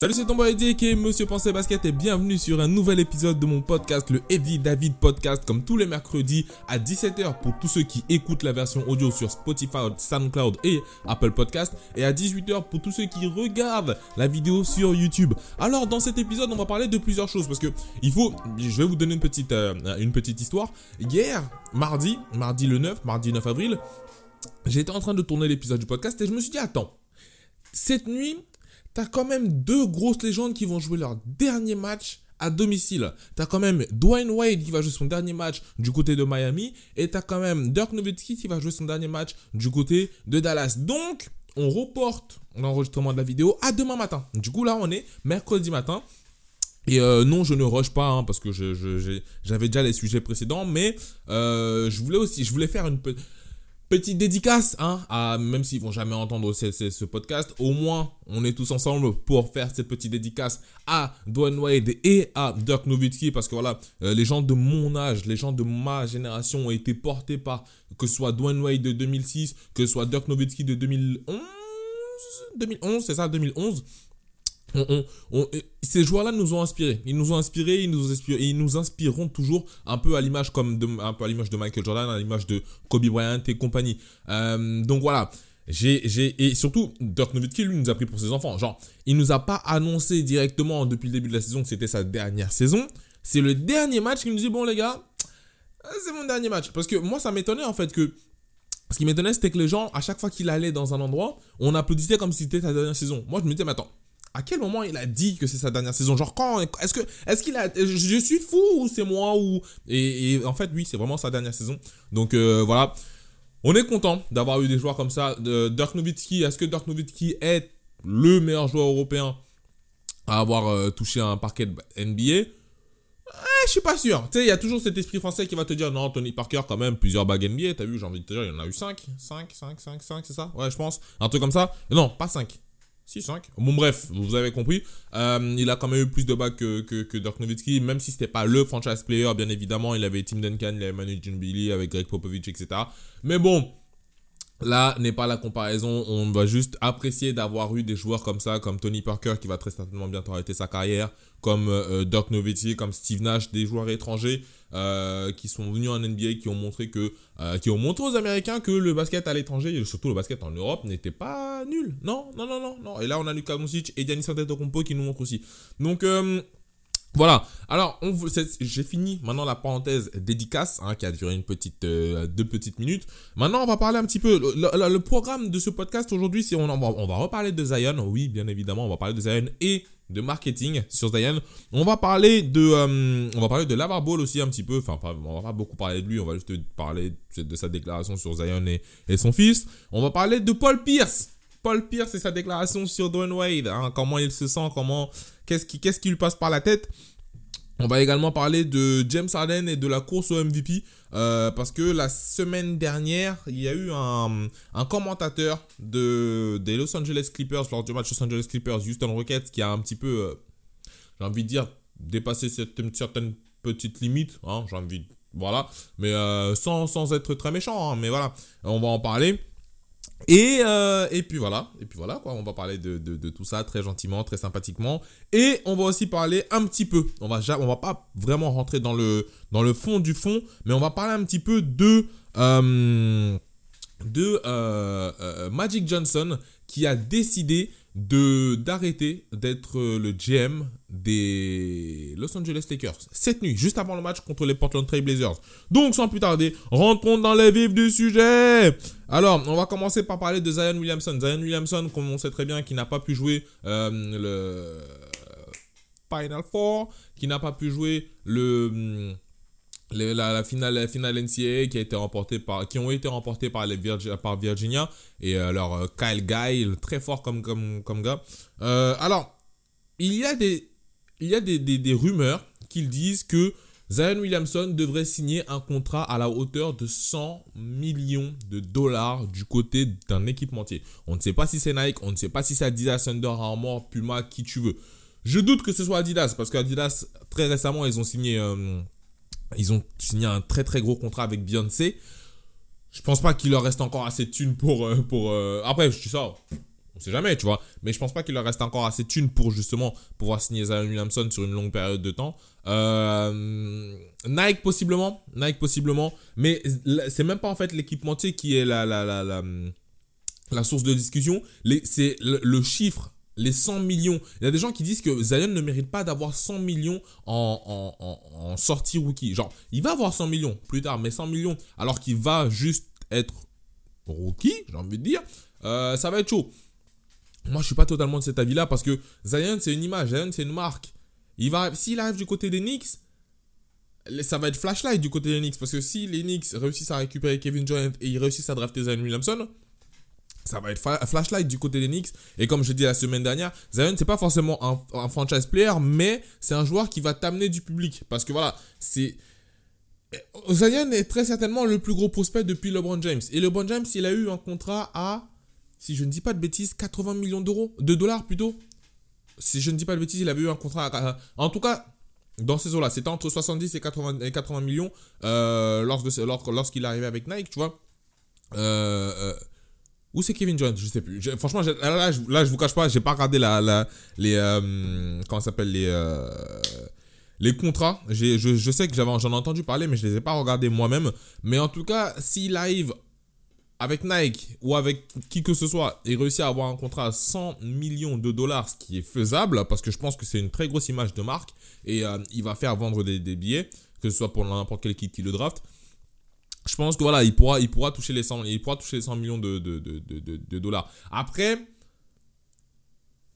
Salut c'est ton boy Eddie qui est Monsieur Pensée Basket et bienvenue sur un nouvel épisode de mon podcast, le Eddie David Podcast, comme tous les mercredis à 17h pour tous ceux qui écoutent la version audio sur Spotify, SoundCloud et Apple Podcast et à 18h pour tous ceux qui regardent la vidéo sur YouTube. Alors dans cet épisode on va parler de plusieurs choses parce que il faut, je vais vous donner une petite, euh, une petite histoire. Hier, mardi, mardi le 9, mardi 9 avril, j'étais en train de tourner l'épisode du podcast et je me suis dit attends, cette nuit t'as quand même deux grosses légendes qui vont jouer leur dernier match à domicile. T'as quand même Dwayne Wade qui va jouer son dernier match du côté de Miami et t'as quand même Dirk Nowitzki qui va jouer son dernier match du côté de Dallas. Donc, on reporte l'enregistrement de la vidéo à demain matin. Du coup, là, on est mercredi matin. Et euh, non, je ne rush pas hein, parce que j'avais déjà les sujets précédents, mais euh, je voulais aussi, je voulais faire une petite Petite dédicace, hein, à, même s'ils vont jamais entendre ce, podcast, au moins on est tous ensemble pour faire cette petite dédicace à Dwayne Wade et à Dirk Nowitzki parce que voilà, euh, les gens de mon âge, les gens de ma génération ont été portés par que ce soit Dwayne Wade de 2006, que ce soit Dirk Nowitzki de 2011, 2011, c'est ça, 2011 ces joueurs-là nous ont inspirés. Ils nous ont inspirés, ils nous, inspirent, ils nous inspireront toujours un peu à l'image comme de, un peu à l'image de Michael Jordan, à l'image de Kobe Bryant et compagnie. Euh, donc voilà. J'ai, j'ai, et surtout, Dirk Nowitzki, lui, nous a pris pour ses enfants. Genre, il nous a pas annoncé directement depuis le début de la saison que c'était sa dernière saison. C'est le dernier match qu'il nous dit, bon les gars, euh, c'est mon dernier match. Parce que moi, ça m'étonnait en fait que ce qui m'étonnait, c'était que les gens, à chaque fois qu'il allait dans un endroit, on applaudissait comme si c'était sa dernière saison. Moi, je me disais, mais attends, à quel moment il a dit que c'est sa dernière saison? Genre quand Est-ce que est-ce qu'il a Je suis fou ou c'est moi ou et, en fait oui c'est vraiment sa dernière saison. Donc euh, voilà, on est content d'avoir eu des joueurs comme ça. Dirk Nowitzki, est-ce que Dirk Nowitzki est le meilleur joueur européen à avoir euh, touché un parquet NBA eh, je suis pas sûr. Tu sais, il y a toujours cet esprit français qui va te dire non, Tony Parker, quand même, plusieurs bagues NBA. T'as vu, j'ai envie de te dire, il y en a eu 5. 5, 5, 5, 5, c'est ça? Ouais, je pense. Un truc comme ça. Non, pas 5. 6, 5. Bon, bref, vous avez compris. Euh, il a quand même eu plus de bacs que, que, Nowitzki, même si c'était pas le franchise player, bien évidemment. Il avait Tim Duncan, il avait Manu Ginobili avec Greg Popovich, etc. Mais bon, Là n'est pas la comparaison, on va juste apprécier d'avoir eu des joueurs comme ça, comme Tony Parker qui va très certainement bientôt arrêter sa carrière, comme euh, Dirk Nowitzki, comme Steve Nash, des joueurs étrangers euh, qui sont venus en NBA, qui ont montré que, euh, qui ont montré aux Américains que le basket à l'étranger, et surtout le basket en Europe, n'était pas nul. Non, non, non, non, non. Et là on a Luka Doncic et Giannis Antetokounmpo qui nous montrent aussi. Donc voilà. Alors, j'ai fini maintenant la parenthèse dédicace, hein, qui a duré une petite, euh, deux petites minutes. Maintenant, on va parler un petit peu. Le, programme de ce podcast aujourd'hui, c'est on, va, on va reparler de Zion. Oui, bien évidemment, on va parler de Zion et de marketing sur Zion. On va parler de, euh, on va parler de Lavar Ball aussi un petit peu. Enfin, on va pas beaucoup parler de lui. On va juste parler de sa déclaration sur Zion et, et son fils. On va parler de Paul Pierce. Paul Pierce et sa déclaration sur Dwayne Wade. Hein, comment il se sent, comment, qu'est-ce qui, lui passe par la tête? On va également parler de James Harden et de la course au MVP euh, parce que la semaine dernière, il y a eu un, commentateur de, des Los Angeles Clippers lors du match Los Angeles Clippers Houston Rockets qui a un petit peu, euh, j'ai envie de dire, dépassé cette, certaine petite limite. Hein, j'ai envie, voilà, mais euh, sans, sans, être très méchant. Hein, mais voilà, on va en parler. Et, euh, et puis voilà, et puis voilà quoi, on va parler de, tout ça très gentiment, très sympathiquement. Et on va aussi parler un petit peu, on va, va pas vraiment rentrer dans le, fond du fond, mais on va parler un petit peu de, euh, euh, Magic Johnson qui a décidé de d'arrêter d'être le GM des Los Angeles Lakers cette nuit, juste avant le match contre les Portland Trail Blazers. Donc sans plus tarder, rentrons dans les vifs du sujet. Alors, on va commencer par parler de Zion Williamson. Zion Williamson, comme on sait très bien, qui n'a pas pu jouer euh, le Final Four, qui n'a pas pu jouer le la, finale, la finale NCAA qui a été remportée par, qui ont été remportées par les Virginia, par Virginia et alors euh, Kyle Guy, très fort comme comme comme gars. Euh, alors, il y a des il y a des, des, des rumeurs qui disent que Zion Williamson devrait signer un contrat à la hauteur de 100 millions de dollars du côté d'un équipementier. On ne sait pas si c'est Nike, on ne sait pas si c'est Adidas, Under Armour, Puma, qui tu veux. Je doute que ce soit Adidas parce qu'Adidas, très récemment, ils ont signé euh, ils ont signé un très très gros contrat avec Beyoncé. Je pense pas qu'il leur reste encore assez de thunes pour. Euh, pour euh, Après, je dis ça. On sait jamais, tu vois. Mais je pense pas qu'il leur reste encore assez de thunes pour justement pouvoir signer Zion Williamson sur une longue période de temps. Euh, Nike possiblement, Nike possiblement, mais c'est même pas en fait l'équipementier qui est la, la, la, la, la source de discussion. C'est le, chiffre les 100 millions. Il y a des gens qui disent que Zion ne mérite pas d'avoir 100 millions en, en, sortie rookie. Genre, il va avoir 100 millions plus tard, mais 100 millions alors qu'il va juste être rookie, j'ai envie de dire, euh, ça va être chaud. Moi, je suis pas totalement de cet avis-là parce que Zion, c'est une image, Zion, c'est une marque. Il va, s'il arrive du côté des Knicks, ça va être flashlight du côté des Knicks parce que si les Knicks réussissent à récupérer Kevin Durant et ils réussissent à drafter Zion Williamson, ça va être flashlight du côté des Knicks. Et comme je dis la semaine dernière, Zion, c'est pas forcément un, franchise player, mais c'est un joueur qui va t'amener du public. Parce que voilà, c'est. Zion est très certainement le plus gros prospect depuis LeBron James. Et LeBron James, il a eu un contrat à si je ne dis pas de bêtises, 80 millions d'euros, de dollars plutôt. Si je ne dis pas de bêtises, il avait eu un contrat. en tout cas, dans ces eaux-là, c'était entre 70 et 80, 80 millions euh, lorsqu'il arrivait avec Nike, tu vois. Euh, euh, où c'est Kevin Durant Je sais plus. franchement, là, je, là, je vous cache pas, j'ai pas regardé la, les. comment s'appelle Les. les contrats, je, je, sais que j'en ai entendu parler, mais je ne les ai pas regardés moi-même. Mais en tout cas, s'il arrive avec Nike ou avec qui que ce soit et réussir à avoir un contrat à 100 millions de dollars, ce qui est faisable, parce que je pense que c'est une très grosse image de marque et euh, il va faire vendre des, billets, que ce soit pour n'importe quel kit qui le draft. Je pense que voilà, il pourra, il pourra, toucher, les 100, il pourra toucher les 100 millions de, de, dollars. Après,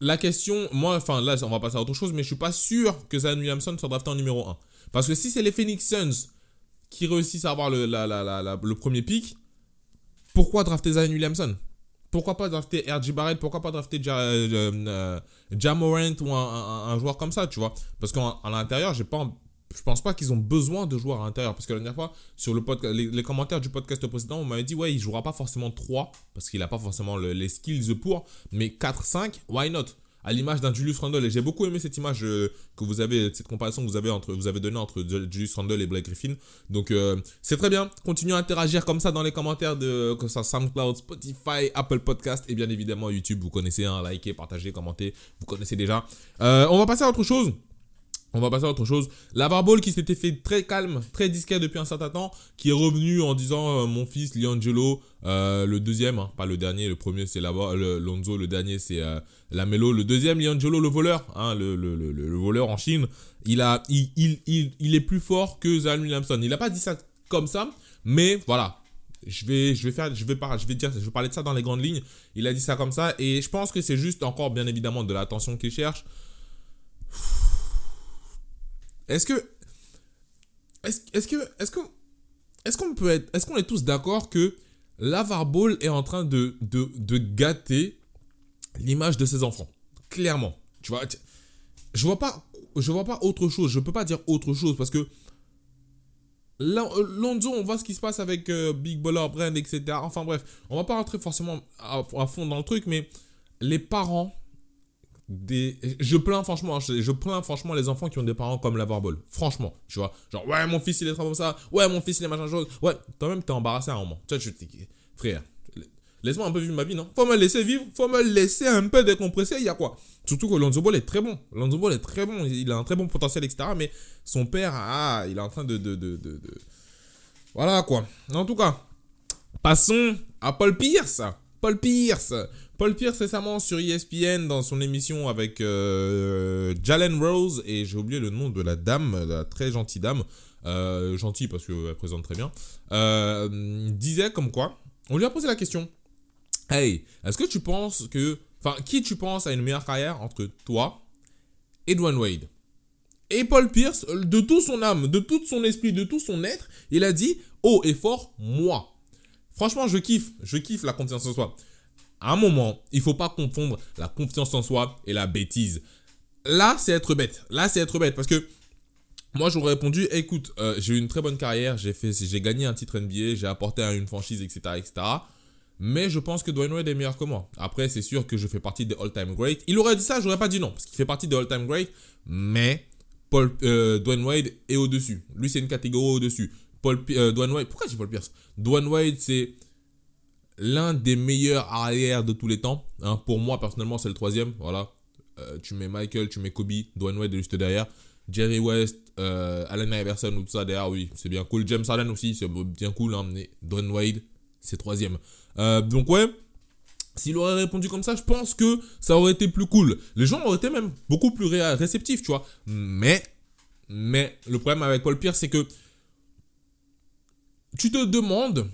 la question, moi, enfin là, on va passer à autre chose, mais je suis pas sûr que Zion Williamson soit drafté en numéro 1. Parce que si c'est les Phoenix Suns qui réussissent à avoir le, le premier pick, pourquoi drafter Zion Williamson? Pourquoi pas drafter RJ Barrett? Pourquoi pas drafter ja, euh, euh, ou un, joueur comme ça, tu vois? Parce qu'à l'intérieur, j'ai pas je pense pas qu'ils ont besoin de joueurs à l'intérieur. Parce que la dernière fois, sur le les, commentaires du podcast précédent, on m'avait dit, ouais, il jouera pas forcément 3, parce qu'il a pas forcément les skills pour, mais 4-5, why not? À l'image d'un Julius Randle. Et j'ai beaucoup aimé cette image euh, que vous avez, cette comparaison que vous avez, entre, vous avez donnée entre Julius Randle et Blake Griffin. Donc euh, c'est très bien. Continuez à interagir comme ça dans les commentaires de que ça SoundCloud, Spotify, Apple Podcast et bien évidemment YouTube. Vous connaissez, hein, likez, partagez, commentez. Vous connaissez déjà. Euh, on va passer à autre chose. On va passer à autre chose. La Ball qui s'était fait très calme, très discret depuis un certain temps, qui est revenu en disant euh, mon fils Liangelo, euh, le deuxième, hein, pas le dernier, le premier c'est le, Lonzo, le dernier c'est euh, Lamelo, le deuxième Liangelo le voleur, hein, le, le, le, voleur en Chine, il, est plus fort que Zion Williamson. Il n'a pas dit ça comme ça, mais voilà. Je vais, faire, je vais parler, dire, je vais parler de ça dans les grandes lignes. Il a dit ça comme ça et je pense que c'est juste encore bien évidemment de l'attention qu'il cherche. Est-ce que. Est-ce que. Est-ce que. Est-ce qu'on peut être. Est-ce qu'on est tous d'accord que Lavar Ball est en train de, de, de gâter l'image de ses enfants? Clairement. Tu vois. Je vois pas. Je vois pas autre chose. Je peux pas dire autre chose parce que. Lonzo, on voit ce qui se passe avec euh, Big Baller Brand, etc. Enfin bref, on va pas rentrer forcément à fond dans le truc, mais les parents je plains franchement je, plains franchement les enfants qui ont des parents comme la Ball franchement tu vois. Genre ouais mon fils il est trop comme ça. Ouais mon fils il est machin chose. Ouais toi-même t'es embarrassé à un moment. Tu vois, frère laisse-moi un peu vivre ma vie non? Faut me laisser vivre faut me laisser un peu décompresser il y a quoi? Surtout que Lonzo Ball est très bon. Lonzo Ball est très bon. Il a un très bon potentiel etc mais son père ah il est en train de, de, de, de... voilà quoi. En tout cas passons à Paul Pierce. Paul Pierce Paul Pierce récemment sur ESPN dans son émission avec euh, Jalen Rose et j'ai oublié le nom de la dame, la très gentille dame, euh, gentille parce qu'elle présente très bien, euh, disait comme quoi, on lui a posé la question, hey, est-ce que tu penses que, enfin, qui tu penses a une meilleure carrière entre toi et Dwayne Wade? Et Paul Pierce, de tout son âme, de tout son esprit, de tout son être, il a dit haut et fort, moi. Franchement, je kiffe, je kiffe la confiance en soi à un moment, il faut pas confondre la confiance en soi et la bêtise. Là, c'est être bête. Là, c'est être bête parce que moi, j'aurais répondu, écoute, euh, j'ai eu une très bonne carrière, j'ai fait, j'ai gagné un titre NBA, j'ai apporté à une franchise, etc., etc. Mais je pense que Dwayne Wade est meilleur que moi. Après, c'est sûr que je fais partie des all-time great. Il aurait dit ça, j'aurais pas dit non, parce qu'il fait partie des all-time great. Mais Paul, euh, Dwayne Wade est au-dessus. Lui, c'est une catégorie au-dessus. Paul, euh, Dwayne Wade, pourquoi j'ai Paul Pierce? Dwayne Wade, c'est l'un des meilleurs arrières de tous les temps. Hein. Pour moi, personnellement, c'est le troisième. Voilà. Euh, tu mets Michael, tu mets Kobe, Dwayne Wade juste derrière. Jerry West, euh, Allen Iverson ou tout ça derrière, oui, c'est bien cool. James Harden aussi, c'est bien cool. Hein, mais Dwayne Wade, c'est troisième. Euh, donc ouais, s'il aurait répondu comme ça, je pense que ça aurait été plus cool. Les gens auraient été même beaucoup plus réceptifs, tu vois. Mais, mais, le problème avec Paul Pierce, c'est que tu te demandes,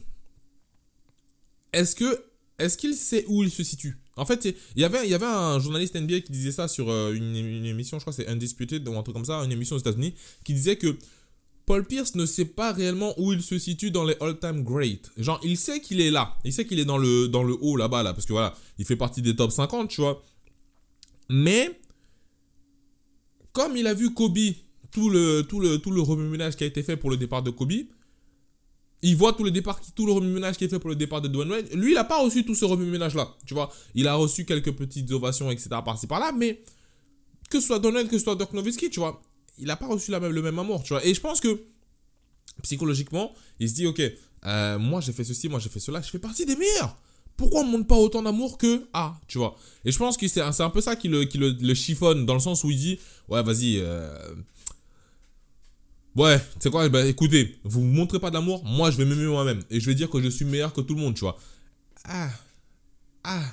est-ce que, est-ce qu'il sait où il se situe? En fait, il y avait, il y avait un journaliste NBA qui disait ça sur euh, une, une émission, je crois c'est Undisputed ou un truc comme ça, une émission aux États-Unis, qui disait que Paul Pierce ne sait pas réellement où il se situe dans les all-time great. Genre, il sait qu'il est là. Il sait qu'il est dans le, dans le haut là-bas, là. Parce que voilà, il fait partie des top 50, tu vois. Mais, comme il a vu Kobe, tout le, tout le, tout le qui a été fait pour le départ de Kobe, il voit tout le départ, tout le remue-ménage qui est fait pour le départ de Dwayne Wade. Lui, il n'a pas reçu tout ce remue-ménage-là. Tu vois, il a reçu quelques petites ovations, etc. par-ci par-là, mais que ce soit Donald, que ce soit Dirk Nowitzki, tu vois, il n'a pas reçu même, le même amour, tu vois. Et je pense que psychologiquement, il se dit, ok, euh, moi j'ai fait ceci, moi j'ai fait cela, je fais partie des meilleurs. Pourquoi on ne montre pas autant d'amour que A, tu vois Et je pense que c'est un peu ça qui, le, qui le, chiffonne, dans le sens où il dit, ouais, vas-y, euh... ouais, c'est quoi? Bah, Écoutez, vous ne montrez pas d'amour, moi je vais m'aimer moi-même. Et je vais dire que je suis meilleur que tout le monde, tu vois. Ah, ah,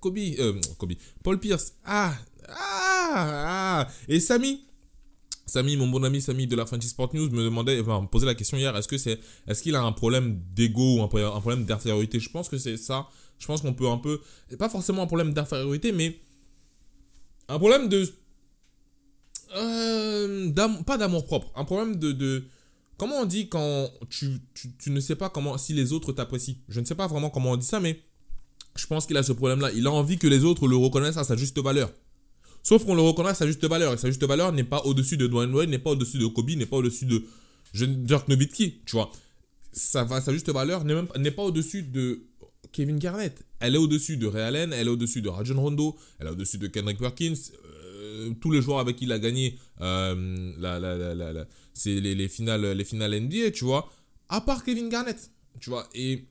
Kobe, euh, Kobe, Paul Pierce, ah, ah, ah. Et Samy, Samy, mon bon ami Samy de la French Sport News me demandait, enfin, me posait la question hier, est-ce que c'est, est-ce qu'il a un problème d'ego ou un, problème d'infériorité? Je pense que c'est ça. Je pense qu'on peut un peu, pas forcément un problème d'infériorité, mais un problème de, euh, pas d'amour propre, un problème de, comment on dit quand tu, tu, ne sais pas comment, si les autres t'apprécient? Je ne sais pas vraiment comment on dit ça, mais je pense qu'il a ce problème-là. Il a envie que les autres le reconnaissent à sa juste valeur. Sauf qu'on le reconnaît à sa juste valeur. Et sa juste valeur n'est pas au-dessus de Dwayne Wade, n'est pas au-dessus de Kobe, n'est pas au-dessus de Dirk Nowitzki, tu vois. Sa juste valeur n'est pas au-dessus de Kevin Garnett. Elle est au-dessus de Ray Allen, elle est au-dessus de Rajon Rondo, elle est au-dessus de Kendrick Perkins. Euh, tous les joueurs avec qui il a gagné euh, la, la, la, c'est les, les, finales, les finales NBA, tu vois. À part Kevin Garnett, tu vois. Et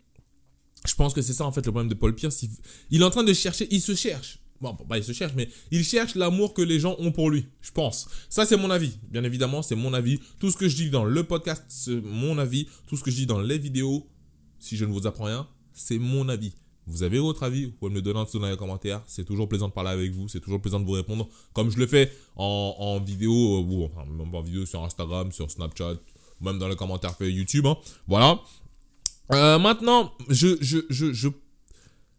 je pense que c'est ça en fait le problème de Paul Pierce. il est en train de chercher, il se cherche. Bon, bah, il se cherche, mais il cherche l'amour que les gens ont pour lui, je pense. Ça, c'est mon avis. Bien évidemment, c'est mon avis. Tout ce que je dis dans le podcast, c'est mon avis. Tout ce que je dis dans les vidéos, si je ne vous apprends rien, c'est mon avis. Vous avez votre avis, vous pouvez me le donner en dessous dans les commentaires. C'est toujours plaisant de parler avec vous, c'est toujours plaisant de vous répondre, comme je le fais en, vidéo, euh, ou enfin, même en vidéo sur Instagram, sur Snapchat, même dans les commentaires YouTube. Hein. Voilà. Euh, maintenant.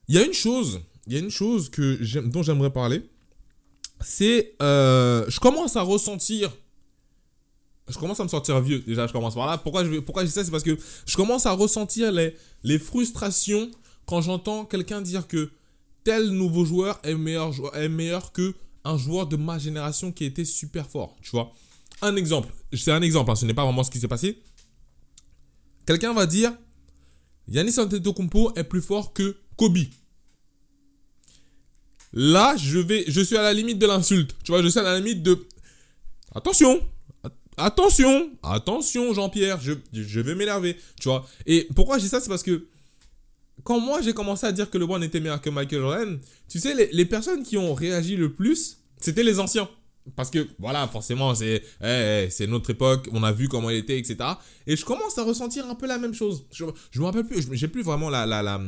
Il y a une chose il y a une chose que dont j'aimerais parler. C'est. Euh, je commence à ressentir. Je commence à me sentir vieux. Déjà, je commence par là. Pourquoi je, pourquoi je dis ça? C'est parce que je commence à ressentir les, les frustrations quand j'entends quelqu'un dire que tel nouveau joueur est meilleur, est meilleur que un joueur de ma génération qui était super fort. Tu vois Un exemple. C'est un exemple. Hein, ce n'est pas vraiment ce qui s'est passé. Quelqu'un va dire Yannis Antetokounmpo est plus fort que Kobe. Là, je vais, je suis à la limite de l'insulte. Tu vois, je suis à la limite de. Attention, attention, attention, Jean-Pierre, je, je vais m'énerver. Tu vois. Et pourquoi je dis ça, c'est parce que quand moi j'ai commencé à dire que le LeBron était meilleur que Michael Jordan, tu sais, les, personnes qui ont réagi le plus, c'était les anciens. Parce que, voilà, forcément, c'est eh, eh, c'est notre époque, on a vu comment il était, etc. Et je commence à ressentir un peu la même chose. Je, je me rappelle plus, j'ai plus vraiment la la, la,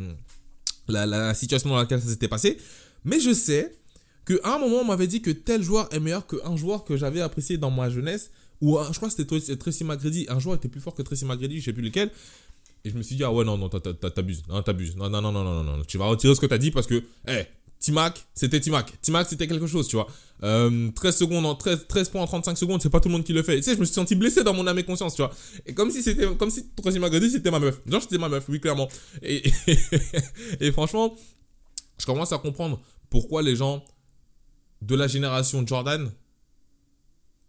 la, la, situation dans laquelle ça s'était passé. Mais je sais qu'à un moment, on m'avait dit que tel joueur est meilleur qu'un joueur que j'avais apprécié dans ma jeunesse. Ou je crois que c'était Tracy McGrady. Un joueur était plus fort que Tracy McGrady, je sais plus lequel. Et je me suis dit, ah ouais, non, non, t'abuses. Non, t'abuses. Non, non, non, non, non, non, Tu vas retirer ce que t'as dit parce que, hé, hey, Timac, c'était Timac. Timac, c'était quelque chose, tu vois. 13 euh, secondes en 13, 13 points en 35 secondes, c'est pas tout le monde qui le fait. tu sais, je me suis senti blessé dans mon âme et conscience, tu vois. Et comme si c'était, comme si Tracy McGrady, c'était ma meuf. Genre, c'était ma meuf, oui, clairement. Et, et franchement, je commence à comprendre pourquoi les gens de la génération Jordan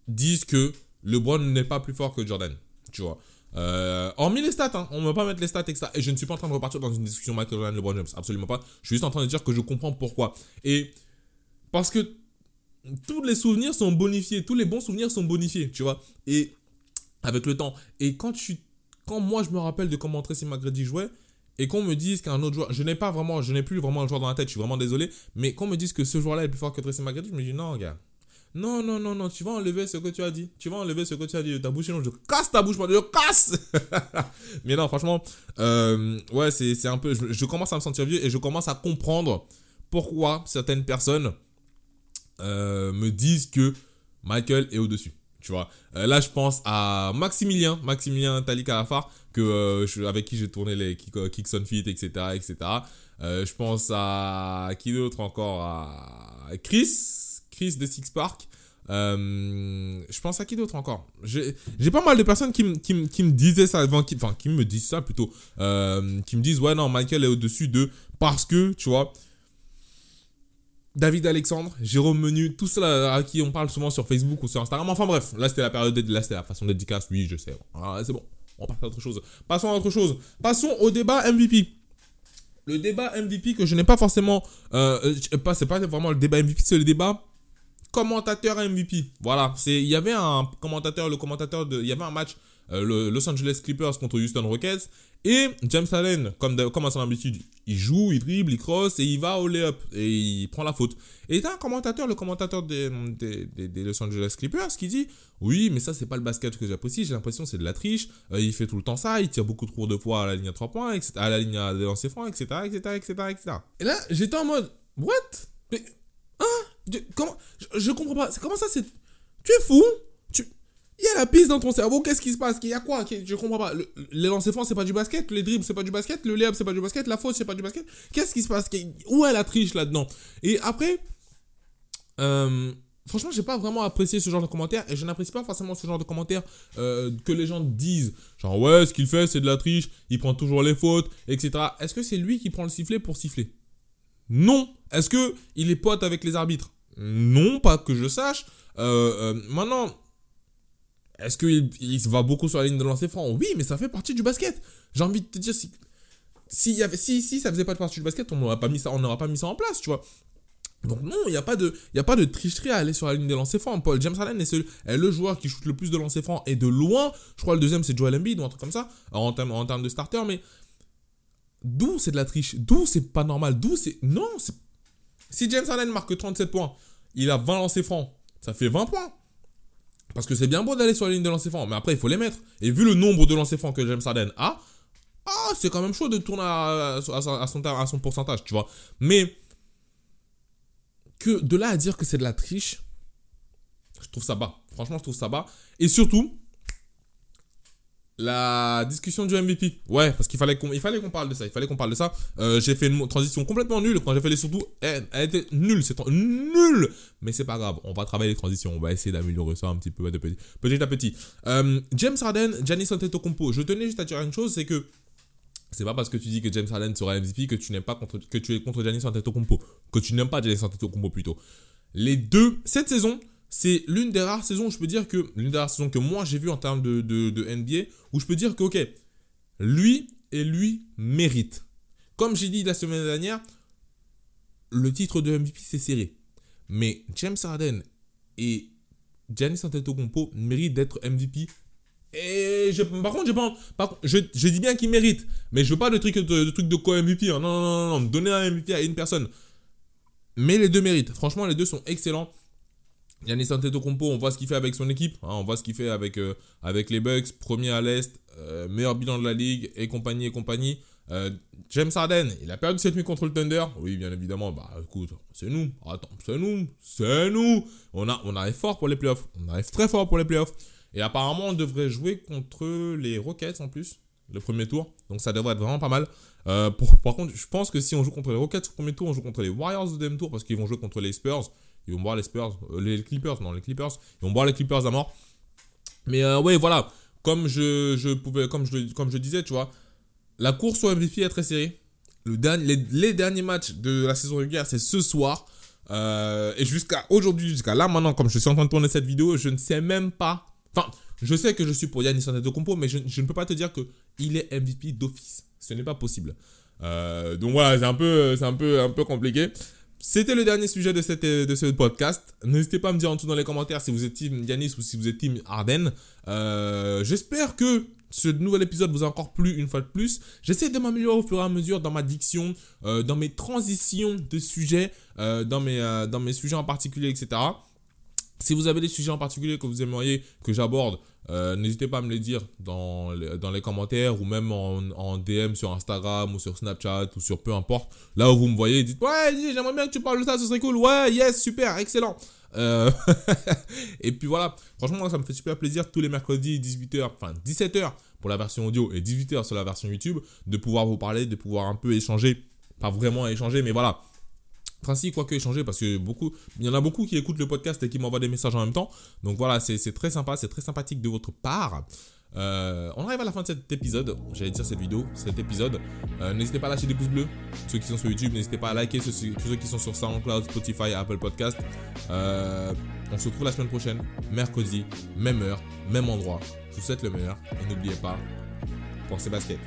disent que LeBron n'est pas plus fort que Jordan. Tu vois. Euh, hormis les stats, hein, on ne va pas mettre les stats, etc. Et je ne suis pas en train de repartir dans une discussion Michael Jordan, LeBron James. Absolument pas. Je suis juste en train de dire que je comprends pourquoi. Et parce que tous les souvenirs sont bonifiés. Tous les bons souvenirs sont bonifiés, tu vois. Et avec le temps. Et quand, tu, quand moi je me rappelle de comment Tracy McGrady jouait, et qu'on me dise qu'un autre joueur, je n'ai pas vraiment, je n'ai plus vraiment un joueur dans la tête, je suis vraiment désolé, mais qu'on me dise que ce joueur-là est plus fort que Tracy McGrady, je me dis non, gars. Non, non, non, non, tu vas enlever ce que tu as dit. Tu vas enlever ce que tu as dit ta bouche, sinon je casse ta bouche, je casse Mais non, franchement, euh, ouais, c'est un peu. Je, commence à me sentir vieux et je commence à comprendre pourquoi certaines personnes euh, me disent que Michael est au-dessus. Tu vois, euh, là je pense à Maximilien, Maximilien Talik Alafar, que, avec qui j'ai tourné les Kicks on Fit, etc. etc. je pense à qui d'autre encore? À Chris, De Six Park. Euh, je pense à qui d'autre encore? J'ai pas mal de personnes qui, me disaient ça, enfin qui, enfin, qui me disent ça plutôt, euh, qui me disent ouais non Michael est au-dessus de parce que tu vois. David Alexandre, Jérôme Menu, tout cela à qui on parle souvent sur Facebook ou sur Instagram. Enfin bref, là c'était la période, de, là c'était la façon dédicace, oui je sais. c'est bon, on passe à autre chose. Passons à autre chose. Passons au débat MVP. Le débat MVP que je n'ai pas forcément, euh, pas c'est pas vraiment le débat MVP, c'est le débat commentateur MVP. Voilà, c'est il y avait un commentateur, le commentateur de, il y avait un match euh, le Los Angeles Clippers contre Houston Rockets et James Allen, comme comme à son habitude, il joue, il dribble, il cross et il va au lay-up et il prend la faute. Et a un commentateur, le commentateur des, des, Los Angeles Clippers, qui dit oui, mais ça c'est pas le basket que j'apprécie, j'ai l'impression c'est de la triche. Euh, il fait tout le temps ça, il tire beaucoup trop de fois à la ligne à 3 points, etc., à la ligne à lancer francs, etc., etc., etc., etc. Et là, j'étais en mode what? Mais comment je, comprends pas. Comment ça c'est Tu es fou Tu il y a la piste dans ton cerveau, qu'est-ce qui se passe Il y a quoi Je comprends pas. les lancers francs, c'est pas du basket, les dribbles, c'est pas du basket, le layup, c'est pas du basket, la faute, c'est pas du basket. Qu'est-ce qui se passe Où est la triche là-dedans? Et après, euh, franchement, j'ai pas vraiment apprécié ce genre de commentaires et je n'apprécie pas forcément ce genre de commentaires euh, que les gens disent. Genre, ouais, ce qu'il fait, c'est de la triche, il prend toujours les fautes, etc. Est-ce que c'est lui qui prend le sifflet pour siffler? Non. Est-ce que il est pote avec les arbitres? Non, pas que je sache. Euh, euh, maintenant, est-ce qu'il il va beaucoup sur la ligne de lancer franc? Oui, mais ça fait partie du basket. J'ai envie de te dire, si, si, y si, ça faisait pas partie du basket, on n'aurait pas, mis ça, on pas mis ça en place, tu vois. Donc non, il n'y a, pas de, y a pas de tricherie à aller sur la ligne des lancers francs. Paul James Allen est, le joueur qui shoot le plus de lancers francs et de loin. Je crois le deuxième c'est Joel Embiid ou un truc comme ça en termes de starter. Mais d'où c'est de la triche? D'où c'est pas normal? D'où c'est... Non, si James Allen marque 37 points, il a 20 lancers francs. Ça fait 20 points. Parce que c'est bien beau d'aller sur la ligne de lancers francs, mais après il faut les mettre. Et vu le nombre de lancers francs que James Harden a, ah, c'est quand même chaud de tourner à, son, à son pourcentage, tu vois. Mais que de là à dire que c'est de la triche, je trouve ça bas. Franchement, je trouve ça bas. Et surtout, la discussion du MVP. Ouais, parce qu'il fallait qu'on qu'on parle de ça. Il fallait qu'on parle de ça. Euh, j'ai fait une transition complètement nulle. Quand j'ai fait les surtout, elle, était nulle. C'est nul. Mais c'est pas grave. On va travailler les transitions. On va essayer d'améliorer ça un petit peu petit, petit à petit. Euh, James Harden, Giannis Antetokounmpo. Je tenais juste à dire une chose, c'est que c'est pas parce que tu dis que James Harden sera MVP que tu n'aimes pas contre que tu es contre Giannis Antetokounmpo, que tu n'aimes pas Giannis Antetokounmpo plutôt. Les deux cette saison, c'est l'une des rares saisons où je peux dire que, l'une des rares saisons que moi j'ai vu en termes de, de, NBA, où je peux dire que, ok, lui et lui mérite. Comme j'ai dit la semaine dernière, le titre de MVP c'est serré. Mais James Harden et Giannis Antetokounmpo méritent d'être MVP. Et par contre, je, dis bien qu'ils méritent, mais je veux pas de truc de, de, de co-MVP. Hein. Non, non, non, non, donner un MVP à une personne. Mais les deux méritent. Franchement, les deux sont excellents. Yannis Antetokounmpo, on voit ce qu'il fait avec son équipe, hein, on voit ce qu'il fait avec, euh, avec les Bucks, premier à l'Est, euh, meilleur bilan de la ligue, et compagnie, et compagnie. Euh, James Harden, il a perdu cette nuit contre le Thunder. Oui, bien évidemment, bah écoute, c'est nous. Attends, c'est nous, c'est nous. On, arrive fort pour les playoffs, on arrive très fort pour les playoffs. Et apparemment, on devrait jouer contre les Rockets en plus, le premier tour. Donc ça devrait être vraiment pas mal. par contre, je pense que si on joue contre les Rockets au premier tour, on joue contre les Warriors au deuxième tour parce qu'ils vont jouer contre les Spurs. Ils vont boire les Spurs, euh, les Clippers, non, les Clippers. Les Clippers à mort. Mais euh, ouais, voilà. Comme je, je, pouvais, comme je, comme je disais, tu vois, la course au MVP est très serrée. Le dernier, les, derniers matchs de la saison régulière, c'est ce soir. Euh, et jusqu'à aujourd'hui, jusqu'à là maintenant, comme je suis en train de tourner cette vidéo, je ne sais même pas. Enfin, je sais que je suis pour Yannis Antetokounmpo, mais je, ne peux pas te dire que il est MVP d'office. Ce n'est pas possible. donc voilà, c'est un peu, c'est un peu, un peu compliqué. C'était le dernier sujet de, cette, de ce podcast. N'hésitez pas à me dire en dessous dans les commentaires si vous êtes team Yanis ou si vous êtes team Arden. Euh, j'espère que ce nouvel épisode vous a encore plu une fois de plus. J'essaie de m'améliorer au fur et à mesure dans ma diction, euh, dans mes transitions de sujets, euh, dans, mes, euh, dans mes sujets en particulier, etc. Si vous avez des sujets en particulier que vous aimeriez que j'aborde, n'hésitez pas à me les dire dans les, dans les commentaires ou même en, en, DM sur Instagram ou sur Snapchat ou sur peu importe. Là où vous me voyez, dites Ouais, j'aimerais bien que tu parles de ça, ce serait cool. Ouais, yes, super, excellent. Euh, et puis voilà, franchement, ça me fait super plaisir tous les mercredis, 18h, enfin 17h pour la version audio et 18h sur la version YouTube, de pouvoir vous parler, de pouvoir un peu échanger. Pas vraiment échanger, mais voilà. Enfin, si, quoi que échanger, parce que beaucoup, il y en a beaucoup qui écoutent le podcast et qui m'envoient des messages en même temps. Donc voilà, c'est très sympa, c'est très sympathique de votre part. Euh, on arrive à la fin de cet épisode, j'allais dire cette vidéo, cet épisode. Euh, n'hésitez pas à lâcher des pouces bleus, ceux qui sont sur YouTube, n'hésitez pas à liker ceux, ceux qui sont sur SoundCloud, Spotify, Apple Podcast. Euh, on se retrouve la semaine prochaine, mercredi, même heure, même endroit. Je vous souhaite le meilleur et n'oubliez pas, pensez basket.